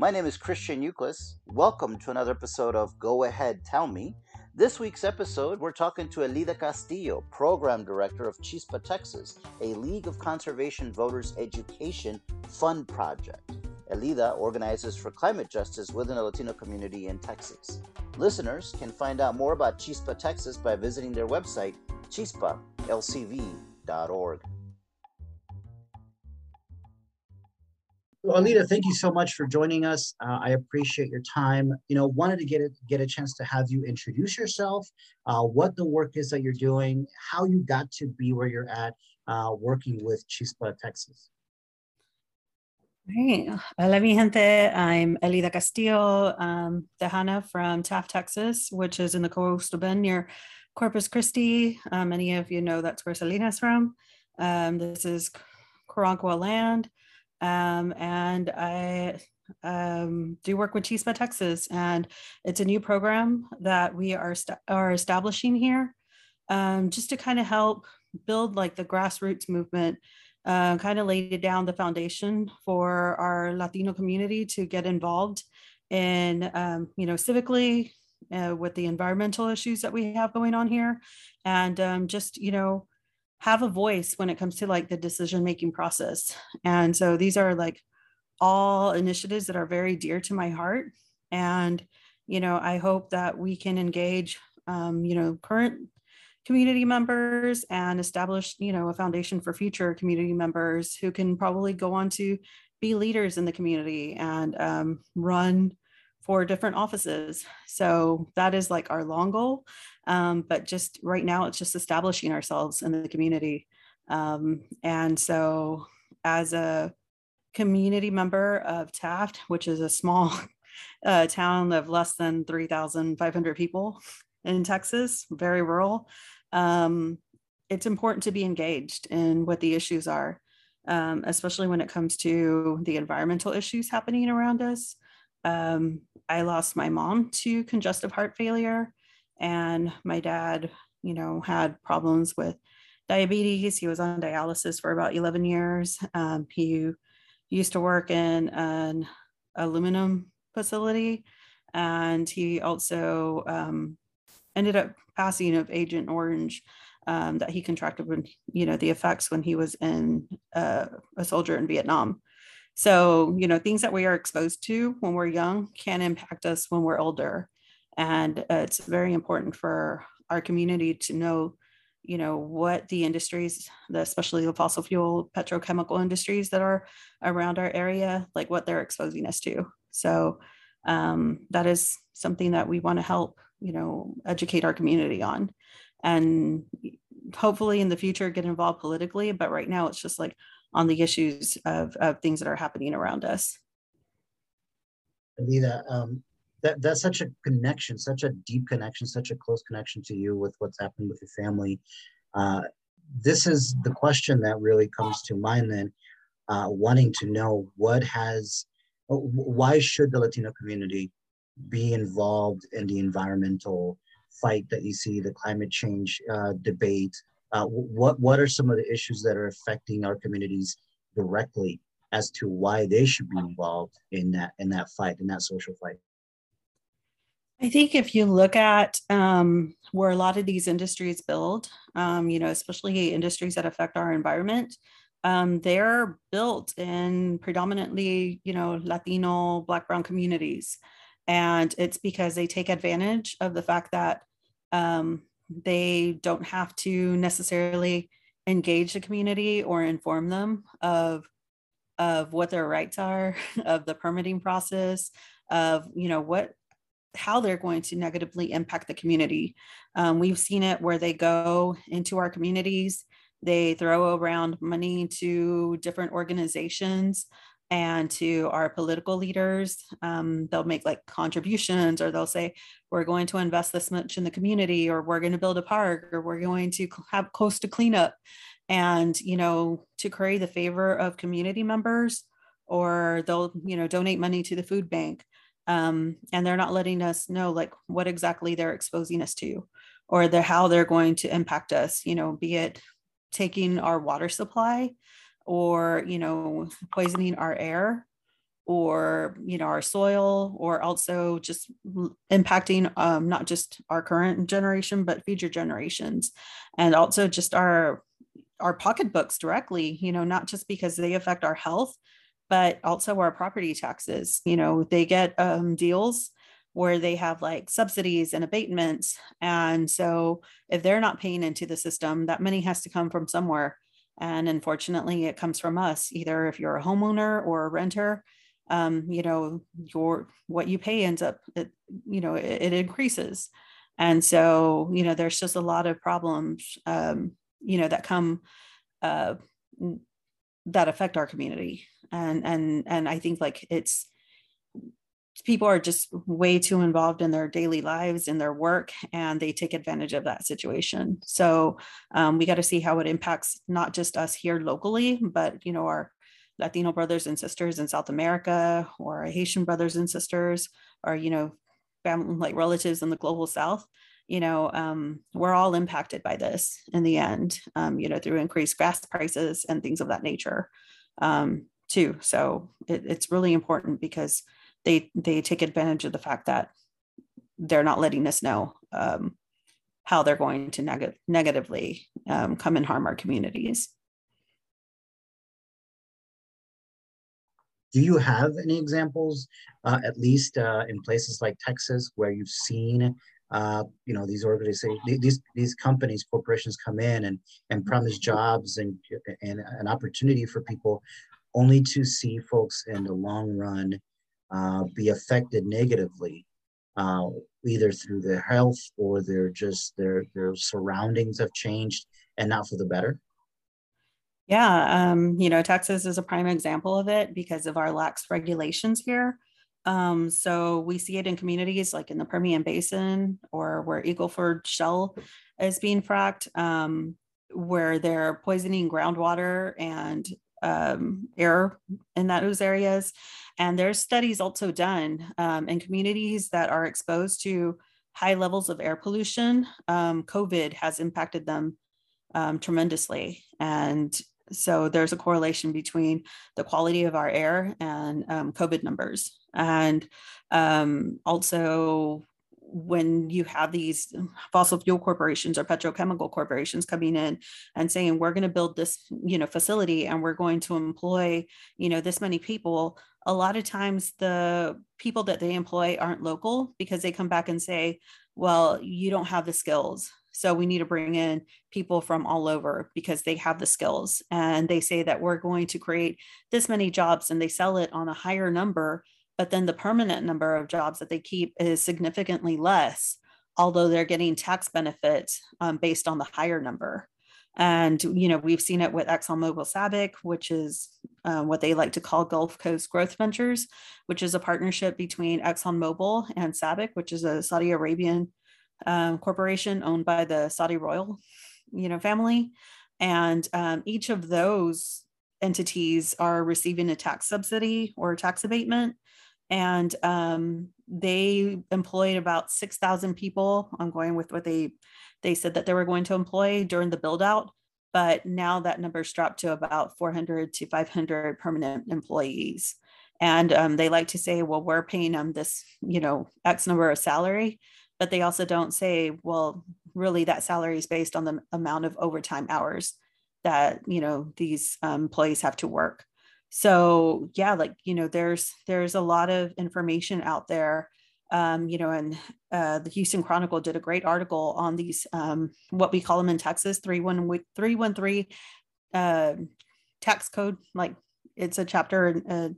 My name is Christian Ucles. Welcome to another episode of Go Ahead Tell Me. This week's episode, we're talking to Elida Castillo, Program Director of Chispa Texas, a League of Conservation Voters Education Fund project. Elida organizes for climate justice within the Latino community in Texas. Listeners can find out more about Chispa Texas by visiting their website, chispalcv.org. Elida, thank you so much for joining us. Uh, I appreciate your time. You know, wanted to get a, get a chance to have you introduce yourself, uh, what the work is that you're doing, how you got to be where you're at, uh, working with Chispa, Texas. Hey, hola mi gente. I'm Elida Castillo, um, from Taft, Texas, which is in the coastal bend near Corpus Christi. Uh, many of you know that's where Selena's from. Um, this is Karankawa land. Um, and I um, do work with Chispa, Texas, and it's a new program that we are, st- are establishing here um, just to kind of help build like the grassroots movement, uh, kind of lay down the foundation for our Latino community to get involved in, um, you know, civically uh, with the environmental issues that we have going on here, and um, just, you know, have a voice when it comes to like the decision making process. And so these are like all initiatives that are very dear to my heart. And, you know, I hope that we can engage, um, you know, current community members and establish, you know, a foundation for future community members who can probably go on to be leaders in the community and um, run for different offices. So that is like our long goal. Um, but just right now, it's just establishing ourselves in the community. Um, and so, as a community member of Taft, which is a small uh, town of less than 3,500 people in Texas, very rural, um, it's important to be engaged in what the issues are, um, especially when it comes to the environmental issues happening around us. Um, I lost my mom to congestive heart failure, and my dad, you know, had problems with diabetes. He was on dialysis for about 11 years. Um, he used to work in an aluminum facility, and he also um, ended up passing of Agent Orange um, that he contracted when, you know, the effects when he was in uh, a soldier in Vietnam. So, you know, things that we are exposed to when we're young can impact us when we're older. And uh, it's very important for our community to know, you know, what the industries, the, especially the fossil fuel petrochemical industries that are around our area, like what they're exposing us to. So um, that is something that we want to help, you know, educate our community on. And hopefully in the future get involved politically. But right now it's just like on the issues of, of things that are happening around us. Elida, um, that, that's such a connection, such a deep connection, such a close connection to you with what's happening with your family. Uh, this is the question that really comes to mind then, uh, wanting to know what has, why should the Latino community be involved in the environmental fight that you see, the climate change uh, debate, uh, what what are some of the issues that are affecting our communities directly as to why they should be involved in that in that fight in that social fight? I think if you look at um, where a lot of these industries build um, you know especially industries that affect our environment um, they're built in predominantly you know latino black brown communities. And it's because they take advantage of the fact that um, they don't have to necessarily engage the community or inform them of of what their rights are of the permitting process of you know what how they're going to negatively impact the community. Um, we've seen it where they go into our communities they throw around money to different organizations and to our political leaders. Um, they'll make like contributions or they'll say, we're going to invest this much in the community, or we're going to build a park, or we're going to have close to cleanup. And, you know, to curry the favor of community members, or they'll, you know, donate money to the food bank. Um, and they're not letting us know like what exactly they're exposing us to or the how they're going to impact us, you know, be it taking our water supply or you know poisoning our air or you know our soil or also just impacting um, not just our current generation but future generations. And also just our our pocketbooks directly you know not just because they affect our health but also our property taxes. You know they get um, deals where they have like subsidies and abatements. And so if they're not paying into the system that money has to come from somewhere and unfortunately it comes from us either if you're a homeowner or a renter um, you know your what you pay ends up it, you know it, it, increases. And so you know there's just a lot of problems um, you know that come uh, that affect our community. And and and i think like it's people are just way too involved in their daily lives in their work and they take advantage of that situation. So um, we got to see how it impacts not just us here locally but you know our latino brothers and sisters in south america or haitian brothers and sisters or you know family like relatives in the global south. You know um, we're all impacted by this in the end um, you know through increased gas prices and things of that nature um, too. So it, it's really important because they they take advantage of the fact that they're not letting us know um, how they're going to neg- negatively um, come and harm our communities. Do you have any examples, uh, at least uh, in places like Texas, where you've seen, uh, you know, these organizations, these these companies, corporations come in and and promise jobs and and an opportunity for people, only to see folks in the long run uh, be affected negatively, uh, either through their health or their just their their surroundings have changed and not for the better? Yeah, um, you know, Texas is a prime example of it because of our lax regulations here. Um, so we see it in communities like in the Permian Basin or where Eagle Ford Shale is being fracked, um, where they're poisoning groundwater and um, air in those areas. And there's studies also done um, in communities that are exposed to high levels of air pollution. Um, COVID has impacted them um, tremendously. And so there's a correlation between the quality of our air and um, COVID numbers. And um, also when you have these fossil fuel corporations or petrochemical corporations coming in and saying we're going to build this you know facility and we're going to employ you know this many people a lot of times the people that they employ aren't local because they come back and say well you don't have the skills so we need to bring in people from all over because they have the skills. And they say that we're going to create this many jobs and they sell it on a higher number but then the permanent number of jobs that they keep is significantly less, although they're getting tax benefits um, based on the higher number. And, you know, we've seen it with ExxonMobil SABIC, which is uh, what they like to call Gulf Coast Growth Ventures, which is a partnership between ExxonMobil and SABIC, which is a Saudi Arabian um, corporation owned by the Saudi royal, you know, family. And um, each of those entities are receiving a tax subsidy or tax abatement and um, they employed about 6,000 people. I'm going with what they they said that they were going to employ during the build out, but now that number's dropped to about 400 to 500 permanent employees. And um, they like to say, well, we're paying them this, you know, X number of salary, but they also don't say, well, really that salary is based on the amount of overtime hours that, you know, these um, employees have to work so yeah like you know there's there's a lot of information out there um, you know and uh, the houston chronicle did a great article on these um, what we call them in texas 313 uh, tax code like it's a chapter in, uh,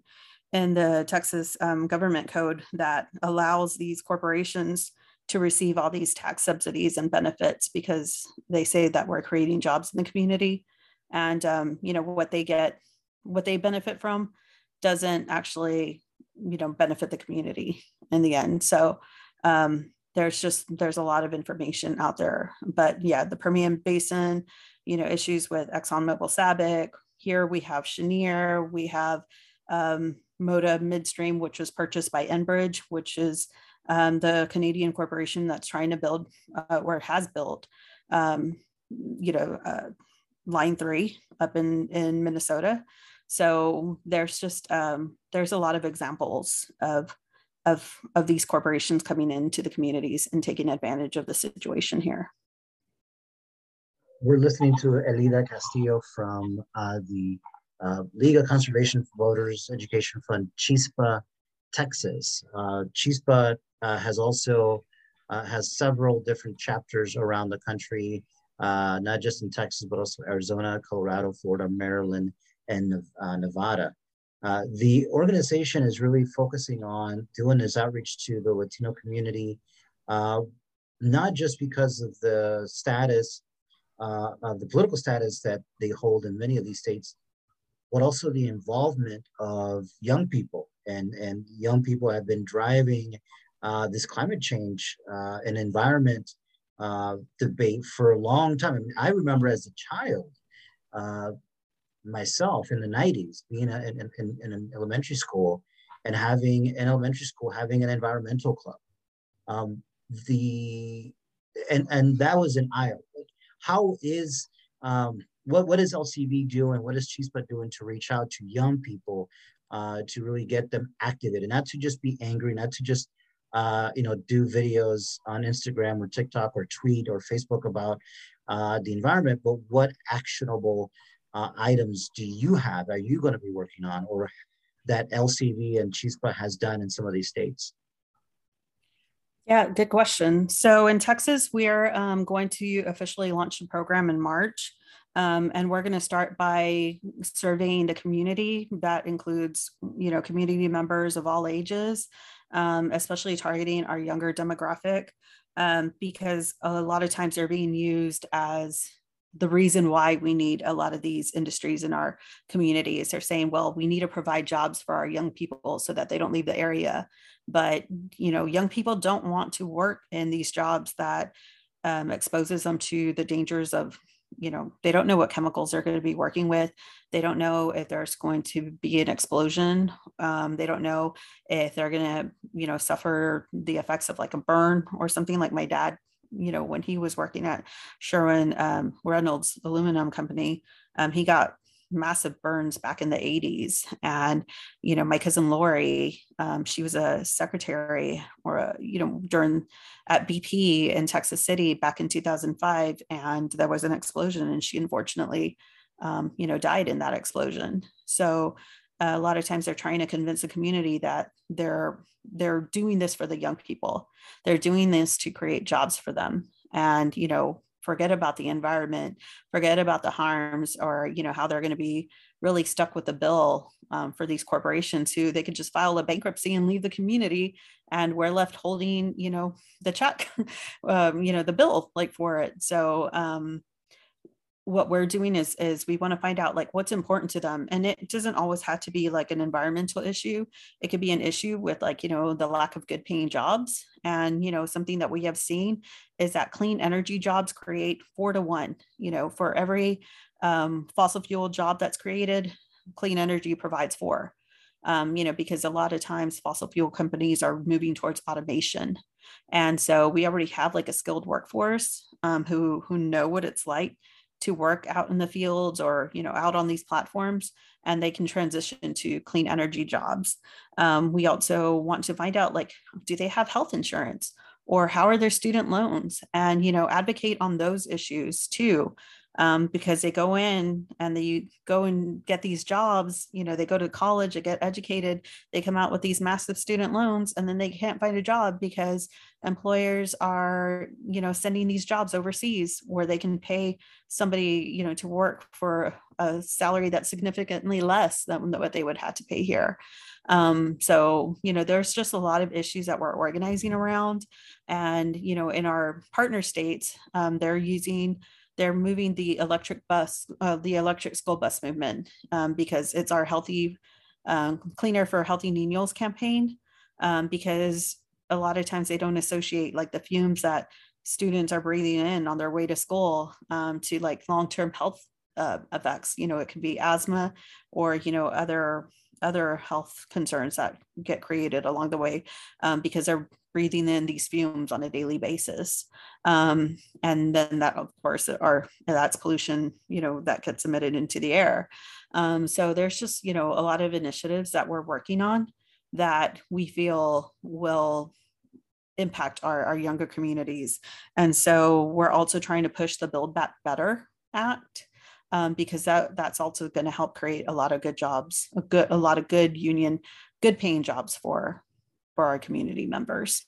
in the texas um, government code that allows these corporations to receive all these tax subsidies and benefits because they say that we're creating jobs in the community. And um, you know what they get what they benefit from doesn't actually you know benefit the community in the end. So um, there's just there's a lot of information out there. But yeah the permian basin you know issues with exxonmobil sabic. Here we have cheniere. We have um, moda midstream which was purchased by enbridge which is um, the canadian corporation that's trying to build uh, or has built um, you know uh, line three up in in minnesota So there's just um, there's a lot of examples of of of these corporations coming into the communities and taking advantage of the situation here. We're listening to Elida Castillo from uh, the uh, League of Conservation Voters Education Fund, Chispa, Texas. Uh, Chispa uh, has also uh, has several different chapters around the country, uh, not just in Texas, but also Arizona, Colorado, Florida, Maryland, and uh, Nevada. Uh, the organization is really focusing on doing this outreach to the Latino community, uh, not just because of the status, uh, of the political status that they hold in many of these states, but also the involvement of young people. And, and young people have been driving uh, this climate change uh, and environment debate for a long time. I, mean, I remember as a child, myself in the 90s being a, in, in, in, an elementary school and having an elementary school having an environmental club. Um, the and and that was an eye how is um, what what is lcv doing? What is chispa doing to reach out to young people uh, to really get them activated? And not to just be angry not to just uh, you know do videos on instagram or tiktok or tweet or facebook about uh, the environment but what actionable uh, items do you have, are you going to be working on, or that LCV and CHISPA has done in some of these states? Yeah, good question. So in Texas, we are um, going to officially launch the program in March. Um, and we're going to start by surveying the community. That includes, you know, community members of all ages, um, especially targeting our younger demographic, um, because a lot of times they're being used as the reason why we need a lot of these industries in our communities. They're saying, well, we need to provide jobs for our young people so that they don't leave the area. But you know, young people don't want to work in these jobs that um, exposes them to the dangers of you know they don't know what chemicals they're going to be working with they don't know if there's going to be an explosion um, they don't know if they're going to you know suffer the effects of like a burn or something like my dad you know, when he was working at Sherwin um, Reynolds Aluminum Company, um, he got massive burns back in the 80s. And, you know, my cousin Lori, um, she was a secretary or, a, you know, during at BP in Texas City back in 2005. And there was an explosion and she unfortunately, um, you know, died in that explosion. So a lot of times they're trying to convince the community that they're they're doing this for the young people. They're doing this to create jobs for them. And you know forget about the environment forget about the harms or you know how they're going to be really stuck with the bill um, for these corporations who they could just file a bankruptcy and leave the community and we're left holding you know the check um, you know the bill like for it. So um, what we're doing is is we want to find out like what's important to them and it doesn't always have to be like an environmental issue. It could be an issue with like you know the lack of good paying jobs and you know something that we have seen is that clean energy jobs create four to one you know for every um, fossil fuel job that's created clean energy provides four. Um, you know because a lot of times fossil fuel companies are moving towards automation and so we already have like a skilled workforce um, who who know what it's like to work out in the fields or you know out on these platforms and they can transition to clean energy jobs. Um, we also want to find out like do they have health insurance? Or how are their student loans? And you know advocate on those issues too um, because they go in and they go and get these jobs you know they go to college they get educated they come out with these massive student loans and then they can't find a job because employers are you know sending these jobs overseas where they can pay somebody you know to work for a salary that's significantly less than what they would have to pay here. Um, so you know there's just a lot of issues that we're organizing around. And you know in our partner states um, they're using they're moving the electric bus, uh, the electric school bus movement, um, because it's our healthy, um, cleaner for healthy Ninos campaign. Um, because a lot of times they don't associate like the fumes that students are breathing in on their way to school um, to like long-term health uh, effects. You know, it could be asthma or you know other other health concerns that get created along the way um, because they're breathing in these fumes on a daily basis. Um, and then that of course are that's pollution you know that gets emitted into the air. Um, so there's just you know a lot of initiatives that we're working on that we feel will impact our, our younger communities. And so we're also trying to push the build back better act um, because that that's also going to help create a lot of good jobs a good a lot of good union good paying jobs for for our community members.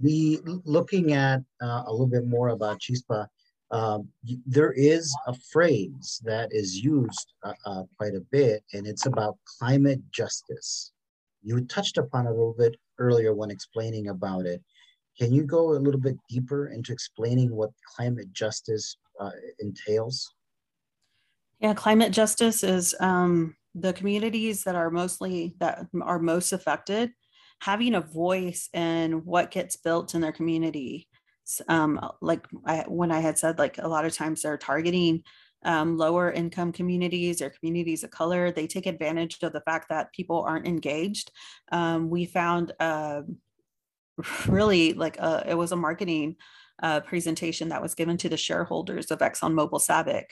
The looking at uh, a little bit more about Chispa, um, there is a phrase that is used uh, uh, quite a bit, and it's about climate justice. You touched upon it a little bit earlier when explaining about it. Can you go a little bit deeper into explaining what climate justice uh, entails? Yeah, climate justice is um, the communities that are mostly that are most affected. Having a voice in what gets built in their community. Um, like I, when i had said like a lot of times they're targeting um, lower income communities or communities of color they take advantage of the fact that people aren't engaged. Um, we found uh, really like a, uh, it was a marketing uh, presentation that was given to the shareholders of exxonmobil sabic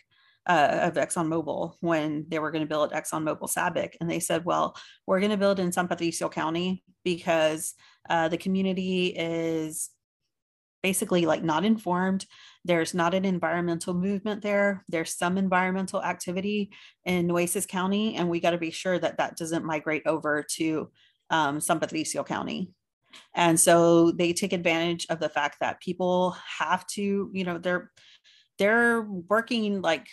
uh, of ExxonMobil when they were going to build ExxonMobil Sabic. And they said, well, we're going to build in San Patricio County because uh, the community is basically like not informed. There's not an environmental movement there. There's some environmental activity in Nueces County, and we got to be sure that that doesn't migrate over to um, San Patricio County. And so they take advantage of the fact that people have to, you know, they're they're working like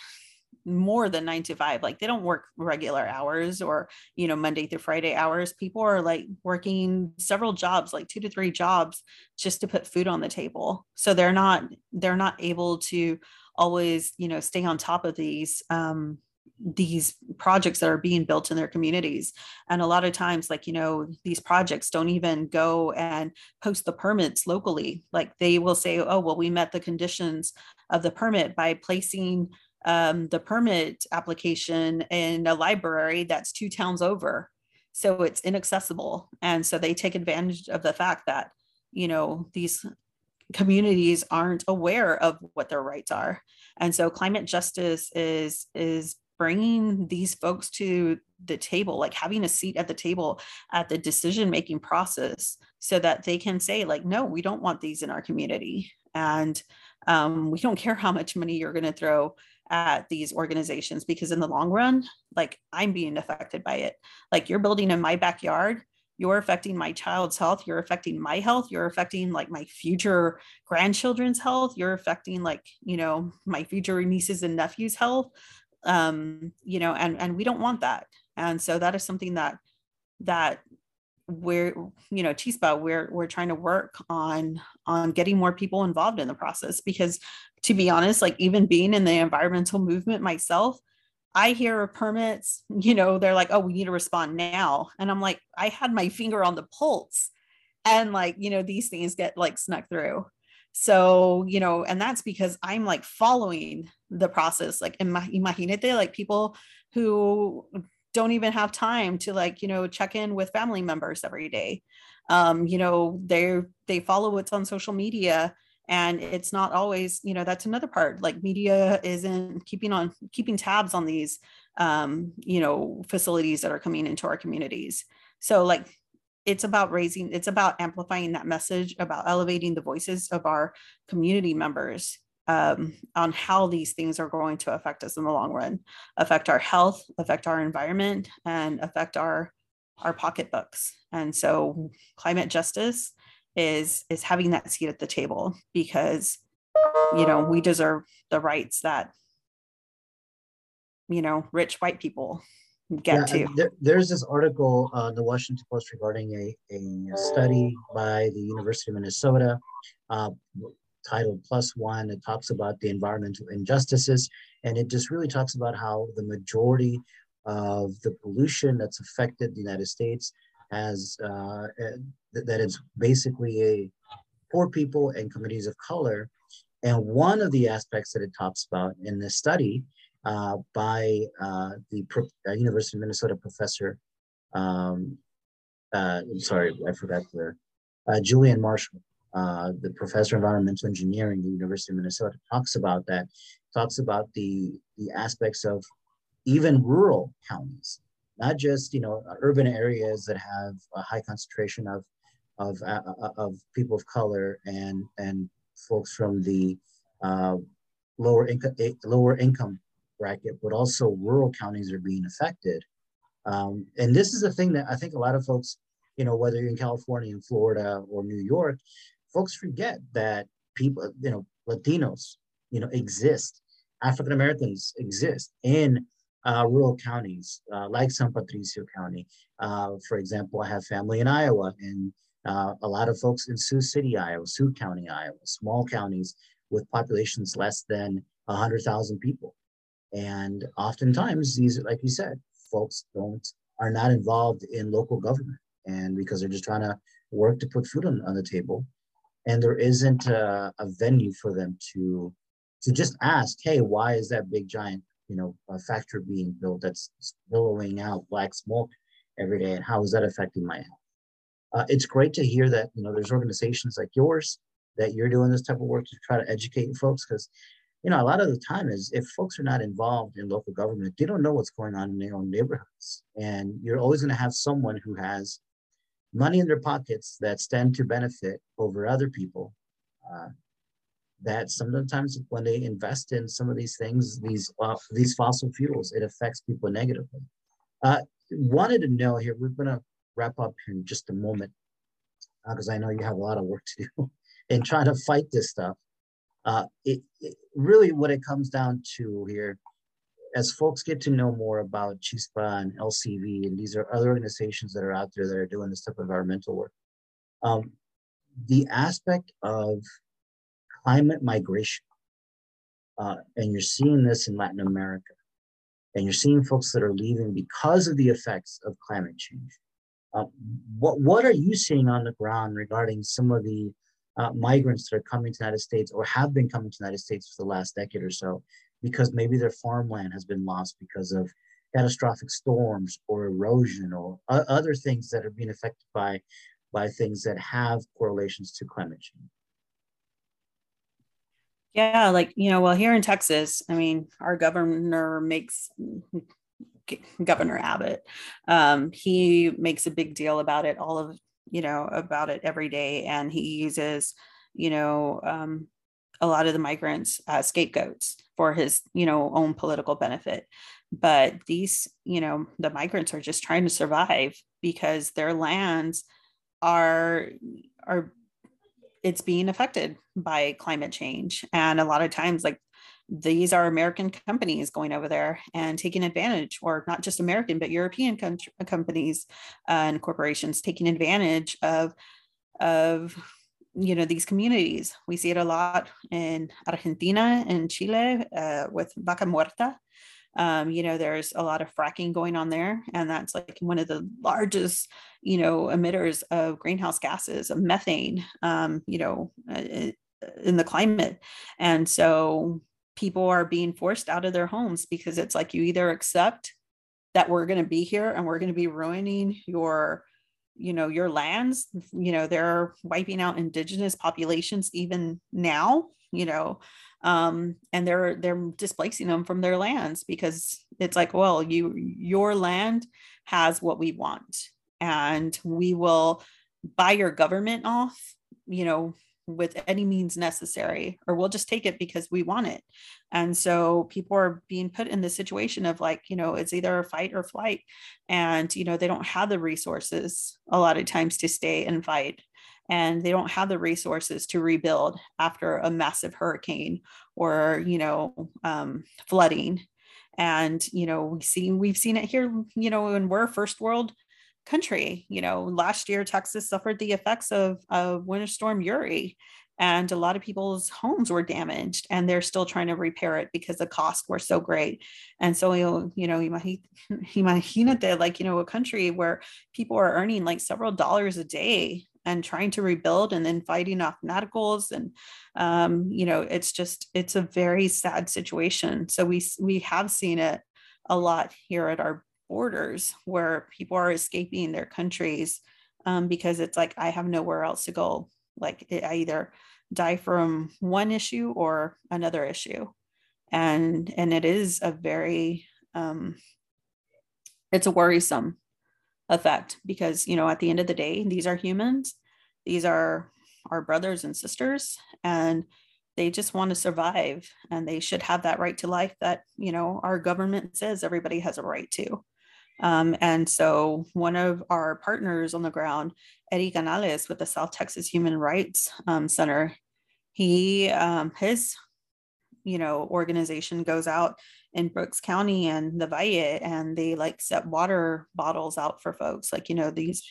more than nine to five. Like they don't work regular hours or you know monday through friday hours. People are like working several jobs like two to three jobs just to put food on the table. So they're not they're not able to always you know stay on top of these um these projects that are being built in their communities and a lot of times like you know these projects don't even go and post the permits locally like they will say oh well we met the conditions of the permit by placing um, the permit application in a library that's two towns over. So it's inaccessible. And so they take advantage of the fact that, you know, these communities aren't aware of what their rights are. And so climate justice is, is bringing these folks to the table like having a seat at the table at the decision making process so that they can say like no we don't want these in our community. And um, we don't care how much money you're going to throw at these organizations because in the long run like i'm being affected by it. Like you're building in my backyard you're affecting my child's health you're affecting my health you're affecting like my future grandchildren's health you're affecting like you know my future nieces and nephews health um you know and and we don't want that. And so that is something that that we're you know chispa we're we're trying to work on on getting more people involved in the process. Because to be honest like even being in the environmental movement myself i hear permits you know they're like oh we need to respond now. And i'm like i had my finger on the pulse. And like you know these things get like snuck through so you know and that's because i'm like following the process like imagínate like people who don't even have time to like you know check in with family members every day. Um you know they they follow what's on social media and it's not always you know that's another part like media isn't keeping on keeping tabs on these um you know facilities that are coming into our communities. So like it's about raising it's about amplifying that message about elevating the voices of our community members um, on how these things are going to affect us in the long run, affect our health, affect our environment, and affect our our pocketbooks. And so, climate justice is is having that seat at the table because you know we deserve the rights that you know rich white people get yeah, to. There, there's this article on uh, the Washington Post regarding a, a study by the University of Minnesota. Uh, titled PLOS ONE. It talks about the environmental injustices, and it just really talks about how the majority of the pollution that's affected the United States has uh, eh, that it's basically a poor people and communities of color. And one of the aspects that it talks about in this study uh, by uh, the Pro- uh, University of Minnesota professor. Um, uh, sorry, I forgot the uh, Julian Marshall, the professor of environmental engineering at the University of Minnesota, talks about that. Talks about the the aspects of even rural counties, not just you know urban areas that have a high concentration of of of people of color and and folks from the lower income lower income bracket, but also rural counties are being affected. Um, and this is a thing that I think a lot of folks, you know, whether you're in California, in Florida, or New York, folks forget that people, you know, Latinos, you know, exist. African Americans exist in uh, rural counties uh, like San Patricio County. Uh, for example, I have family in Iowa, and uh, a lot of folks in Sioux City, Iowa, Sioux County, Iowa, small counties with populations less than 100,000 people. And oftentimes these, like you said, folks don't are not involved in local government and because they're just trying to work to put food on, on the table. And there isn't a, a, venue for them to to just ask hey why is that big giant you know factory being built that's billowing out black smoke every day? And how is that affecting my health? Uh, it's great to hear that you know there's organizations like yours that you're doing this type of work to try to educate folks because you know, a lot of the time is if folks are not involved in local government, they don't know what's going on in their own neighborhoods. And you're always going to have someone who has money in their pockets that stand to benefit over other people. Uh, that sometimes when they invest in some of these things, these uh, these fossil fuels, it affects people negatively. Uh, wanted to know here, we're going to wrap up here in just a moment because uh, I know you have a lot of work to do in trying to fight this stuff uh, it, it, really what it comes down to here, as folks get to know more about Chispa and LCV, and these are other organizations that are out there that are doing this type of environmental work, um, the aspect of climate migration, uh, and you're seeing this in Latin America, and you're seeing folks that are leaving because of the effects of climate change. Uh, what what are you seeing on the ground regarding some of the uh, migrants that are coming to the United States or have been coming to the United States for the last decade or so because maybe their farmland has been lost because of catastrophic storms or erosion or other things that are being affected by by things that have correlations to climate change. Yeah, like you know, well, here in Texas, I mean, our governor makes Governor Abbott. Um, he makes a big deal about it all of you know about it every day and he uses you know um, a lot of the migrants as scapegoats for his you know own political benefit. But these you know the migrants are just trying to survive because their lands are are it's being affected by climate change. And a lot of times like these are American companies going over there and taking advantage, or not just American, but European country, companies uh, and corporations taking advantage of of you know these communities. We see it a lot in Argentina and Chile uh, with Vaca Muerta. Um, you know, there's a lot of fracking going on there, and that's like one of the largest, you know, emitters of greenhouse gases, of methane, um, you know, uh, in the climate. And so people are being forced out of their homes because it's like you either accept that we're going to be here and we're going to be ruining your you know your lands. You know they're wiping out indigenous populations even now you know um and they're they're displacing them from their lands because it's like well you your land has what we want and we will buy your government off you know with any means necessary or we'll just take it because we want it. And so people are being put in the situation of like you know it's either a fight or flight. And you know they don't have the resources a lot of times to stay and fight. And they don't have the resources to rebuild after a massive hurricane or you know um, flooding. And you know we see we've seen it here you know when we're first world country. You know, last year Texas suffered the effects of, of Winter Storm Uri, and a lot of people's homes were damaged, and they're still trying to repair it because the costs were so great. And so, you know, imagínate like you know a country where people are earning like several dollars a day and trying to rebuild and then fighting off naticals and um, you know it's just it's a very sad situation so we we have seen it a lot here at our borders where people are escaping their countries um, because it's like i have nowhere else to go. Like it, i either die from one issue or another issue. And and it is a very um, it's a worrisome effect because you know at the end of the day these are humans. These are our brothers and sisters and they just want to survive and they should have that right to life that you know our government says everybody has a right to um, and so one of our partners on the ground eddie canales with the south texas human rights um, center he um, his you know organization goes out in Brooks County and the Valle and they like set water bottles out for folks like you know these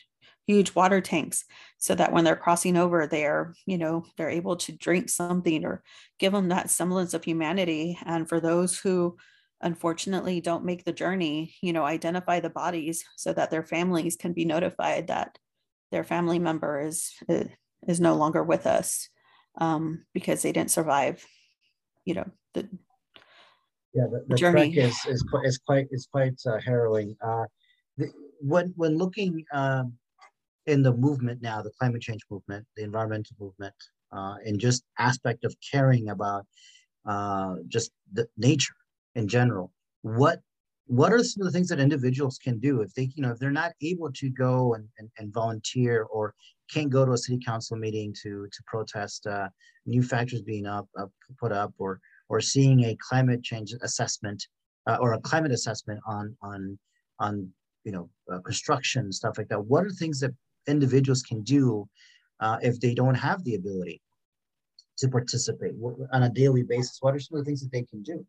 huge water tanks so that when they're crossing over they're you know they're able to drink something or give them that semblance of humanity. And for those who unfortunately don't make the journey you know identify the bodies so that their families can be notified that their family member is is no longer with us um, because they didn't survive you know the yeah the, the journey. is, is quite is quite is quite uh, harrowing. Uh, the, when when looking um, in the movement now the climate change movement the environmental movement uh, and just aspect of caring about uh, just the nature in general what what are some of the things that individuals can do if they you know if they're not able to go and, and, and volunteer or can't go to a city council meeting to to protest uh, new factors being up, put up or or seeing a climate change assessment uh, or a climate assessment on on on you know uh, construction stuff like that what are things that individuals can do uh, if they don't have the ability to participate? On a daily basis what are some of the things that they can do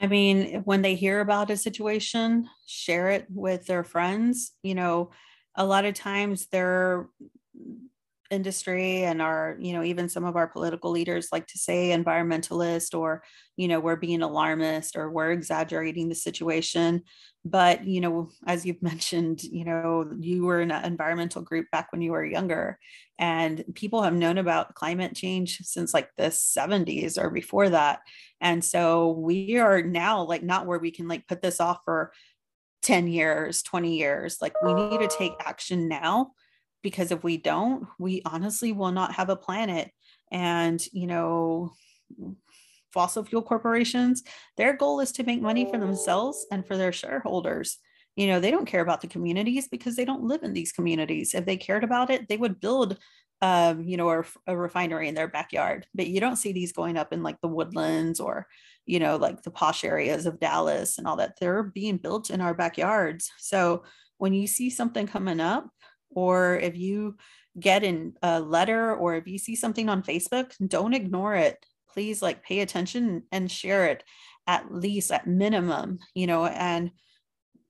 I mean, when they hear about a situation, share it with their friends. You know, a lot of times their industry and our, you know, even some of our political leaders like to say environmentalist or, you know, we're being alarmist or we're exaggerating the situation. But, you know, as you've mentioned, you know, you were in an environmental group back when you were younger, and people have known about climate change since like the 70s or before that. And so we are now like not where we can like put this off for 10 years, 20 years. Like we need to take action now because if we don't, we honestly will not have a planet. And, you know, fossil fuel corporations, their goal is to make money for themselves and for their shareholders. You know, they don't care about the communities because they don't live in these communities. If they cared about it, they would build um, you know, a, a refinery in their backyard. But you don't see these going up in like the woodlands or, you know, like the posh areas of Dallas and all that. They're being built in our backyards. So when you see something coming up, or if you get in a letter or if you see something on Facebook, don't ignore it. Please like pay attention and share it at least at minimum, you know, and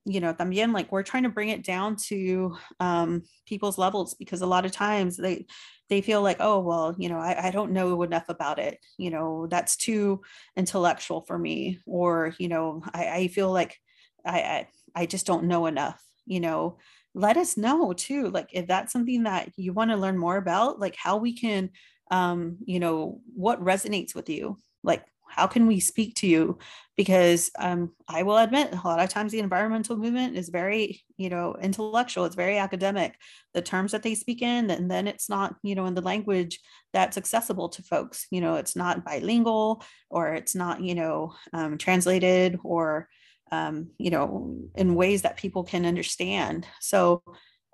you know, también like we're trying to bring it down to um, people's levels because a lot of times they they feel like, oh well, you know, I, I don't know enough about it. You know, that's too intellectual for me, or you know, I, I feel like I, I I just don't know enough. You know, let us know too like if that's something that you want to learn more about like how we can um you know what resonates with you like how can we speak to you? Because um, i will admit a lot of times the environmental movement is very you know intellectual it's very academic. The terms that they speak in and then it's not you know in the language that's accessible to folks. You know it's not bilingual or it's not you know um, translated or um, you know, in ways that people can understand. So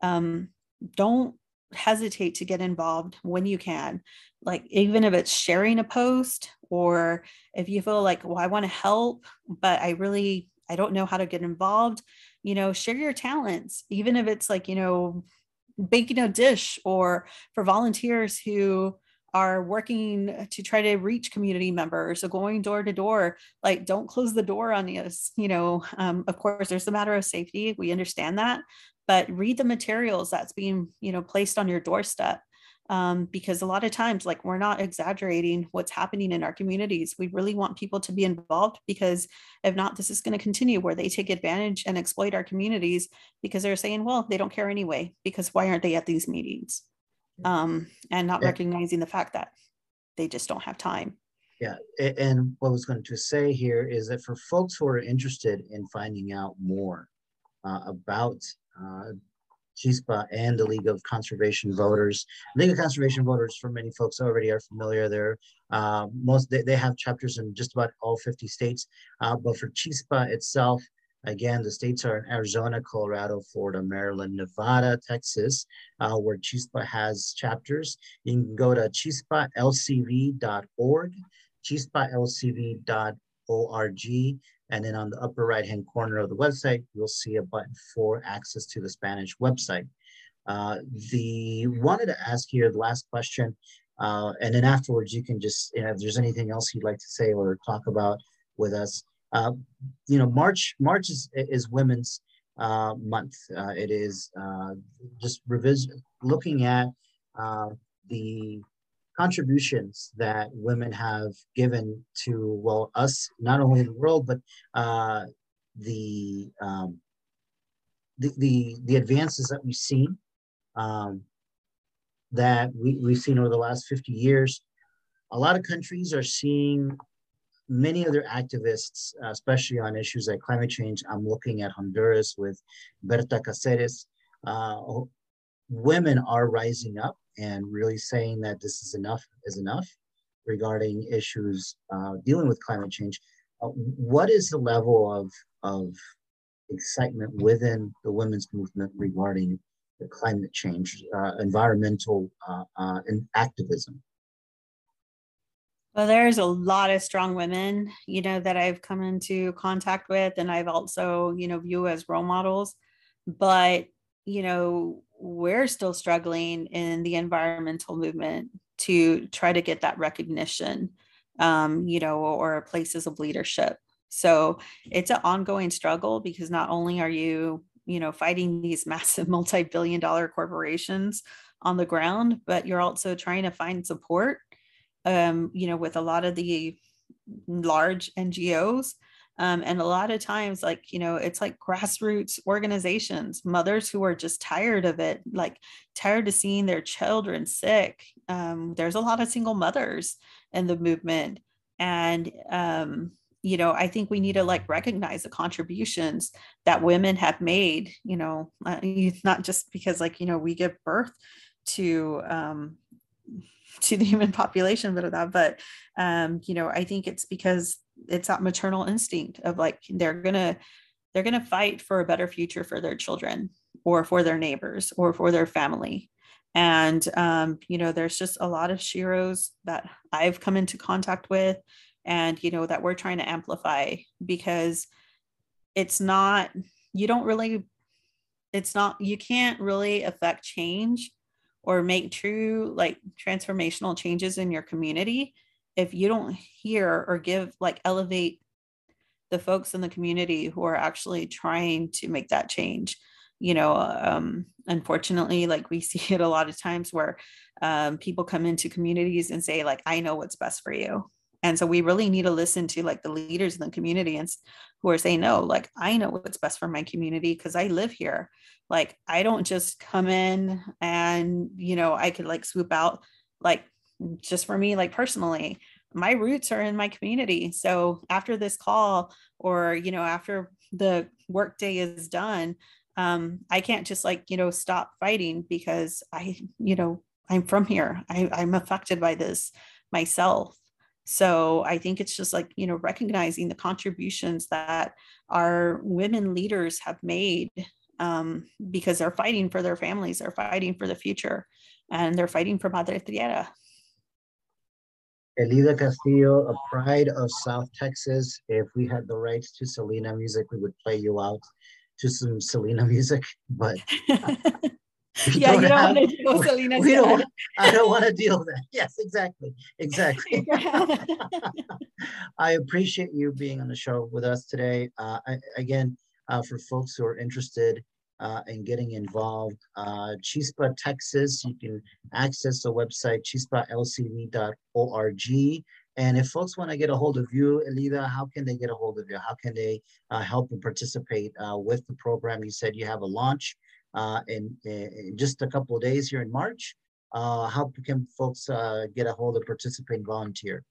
um, don't hesitate to get involved when you can. Like, even if it's sharing a post or if you feel like, well, I want to help, but I really, I don't know how to get involved, you know, share your talents, even if it's like, you know, baking a dish or for volunteers who are working to try to reach community members. Or going door to door like don't close the door on us you know um, of course there's a matter of safety. We understand that but read the materials that's being you know placed on your doorstep. Um, because a lot of times like we're not exaggerating what's happening in our communities. We really want people to be involved because if not this is going to continue where they take advantage and exploit our communities because they're saying well they don't care anyway because why aren't they at these meetings um, and not yeah. recognizing the fact that they just don't have time yeah and what i was going to say here is that for folks who are interested in finding out more uh, about uh, CHISPA and the League of Conservation Voters. League of Conservation Voters, for many folks already are familiar, they're uh, most they, they have chapters in just about all 50 states. Uh, but for CHISPA itself, again, the states are in Arizona, Colorado, Florida, Maryland, Nevada, Texas, uh, where CHISPA has chapters. You can go to chispalcv.org, chispalcv.org, and then on the upper right hand corner of the website, you'll see a button for access to the Spanish website. Uh, the wanted to ask here the last question, uh, and then afterwards you can just, you know, if there's anything else you'd like to say or talk about with us. Uh, you know, March March is, is Women's uh, Month. Uh, it is uh, just revision looking at the contributions that women have given to well us not only in the world but uh, the, um, the the the advances that we've seen um, that we, we've seen over the last 50 years a lot of countries are seeing many other activists especially on issues like climate change i'm looking at honduras with berta cáceres uh, women are rising up and really saying that this is enough is enough regarding issues uh, dealing with climate change. Uh, what is the level of, of excitement within the women's movement regarding the climate change, uh, environmental uh, uh, and activism? Well, there's a lot of strong women, you know, that I've come into contact with, and I've also, you know, view as role models. But, you know, we're still struggling in the environmental movement to try to get that recognition um, you know or places of leadership so it's an ongoing struggle because not only are you you know fighting these massive multi-billion dollar corporations on the ground but you're also trying to find support um, you know with a lot of the large ngos um, and a lot of times, like, you know, it's like grassroots organizations, mothers who are just tired of it, like tired of seeing their children sick. Um, there's a lot of single mothers in the movement. And, um, you know, I think we need to like recognize the contributions that women have made, you know, uh, not just because like, you know, we give birth to, um, to the human population that but um you know i think it's because it's that maternal instinct of like they're gonna they're gonna fight for a better future for their children or for their neighbors or for their family. And um, you know there's just a lot of Sheroes that i've come into contact with and you know that we're trying to amplify because it's not you don't really it's not you can't really affect change or make true like transformational changes in your community if you don't hear or give like elevate the folks in the community who are actually trying to make that change. You know um unfortunately like we see it a lot of times where um, people come into communities and say like i know what's best for you and so we really need to listen to like the leaders in the community and who are saying no like i know what's best for my community because i live here. Like i don't just come in and you know i could like swoop out like just for me like personally. My roots are in my community. So after this call or you know after the workday is done um, i can't just like you know stop fighting because i you know i'm from here. I, i'm affected by this myself so i think it's just like you know recognizing the contributions that our women leaders have made um, because they're fighting for their families they're fighting for the future and they're fighting for madre tierra Elida Castillo, a pride of South Texas. If we had the rights to Selena music, we would play you out to some Selena music, but yeah, don't you don't have, want to deal with Selena. We don't, I don't want to deal with that. Yes, exactly, exactly. I appreciate you being on the show with us today. Uh, I, again, uh, for folks who are interested uh, and getting involved. Uh, Chispa, Texas, you can access the website chispalcv.org. And if folks want to get a hold of you, Elida, how can they get a hold of you? How can they uh, help and participate uh, with the program? You said you have a launch in, in, just a couple of days here in March. Uh, how can folks uh, get a hold of participate and volunteer?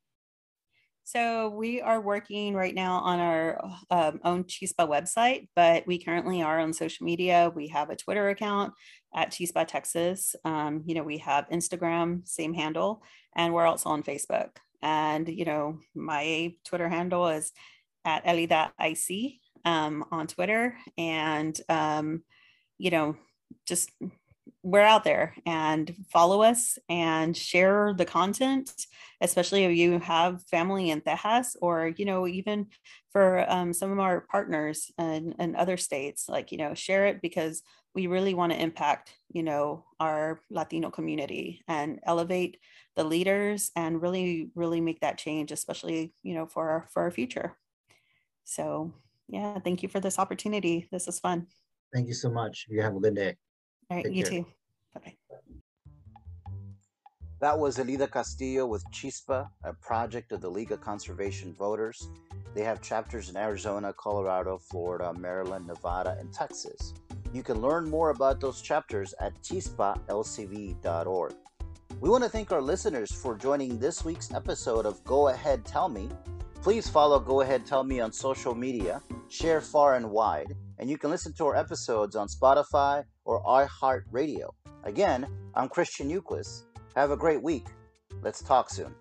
So we are working right now on our um, own Chispa website, but we currently are on social media. We have a Twitter account at Chispa Texas. Um, you know, we have Instagram, same handle, and we're also on Facebook. And you know, my Twitter handle is at Elida.ic um, on Twitter, and um, you know, just we're out there and follow us and share the content especially if you have family in Tejas or you know even for um, some of our partners and, in other states like you know share it because we really want to impact you know our latino community and elevate the leaders and really really make that change especially you know for our for our future. So yeah thank you for this opportunity. This is fun thank you so much you have a good day all right, Take you care. too. Bye bye. That was Elida Castillo with Chispa, a project of the League of Conservation Voters. They have chapters in Arizona, Colorado, Florida, Maryland, Nevada, and Texas. You can learn more about those chapters at chispalcv.org. We want to thank our listeners for joining this week's episode of Go Ahead Tell Me. Please follow Go Ahead Tell Me on social media, share far and wide, and you can listen to our episodes on Spotify or iHeartRadio. Again, I'm Christian Ucles. Have a great week. Let's talk soon.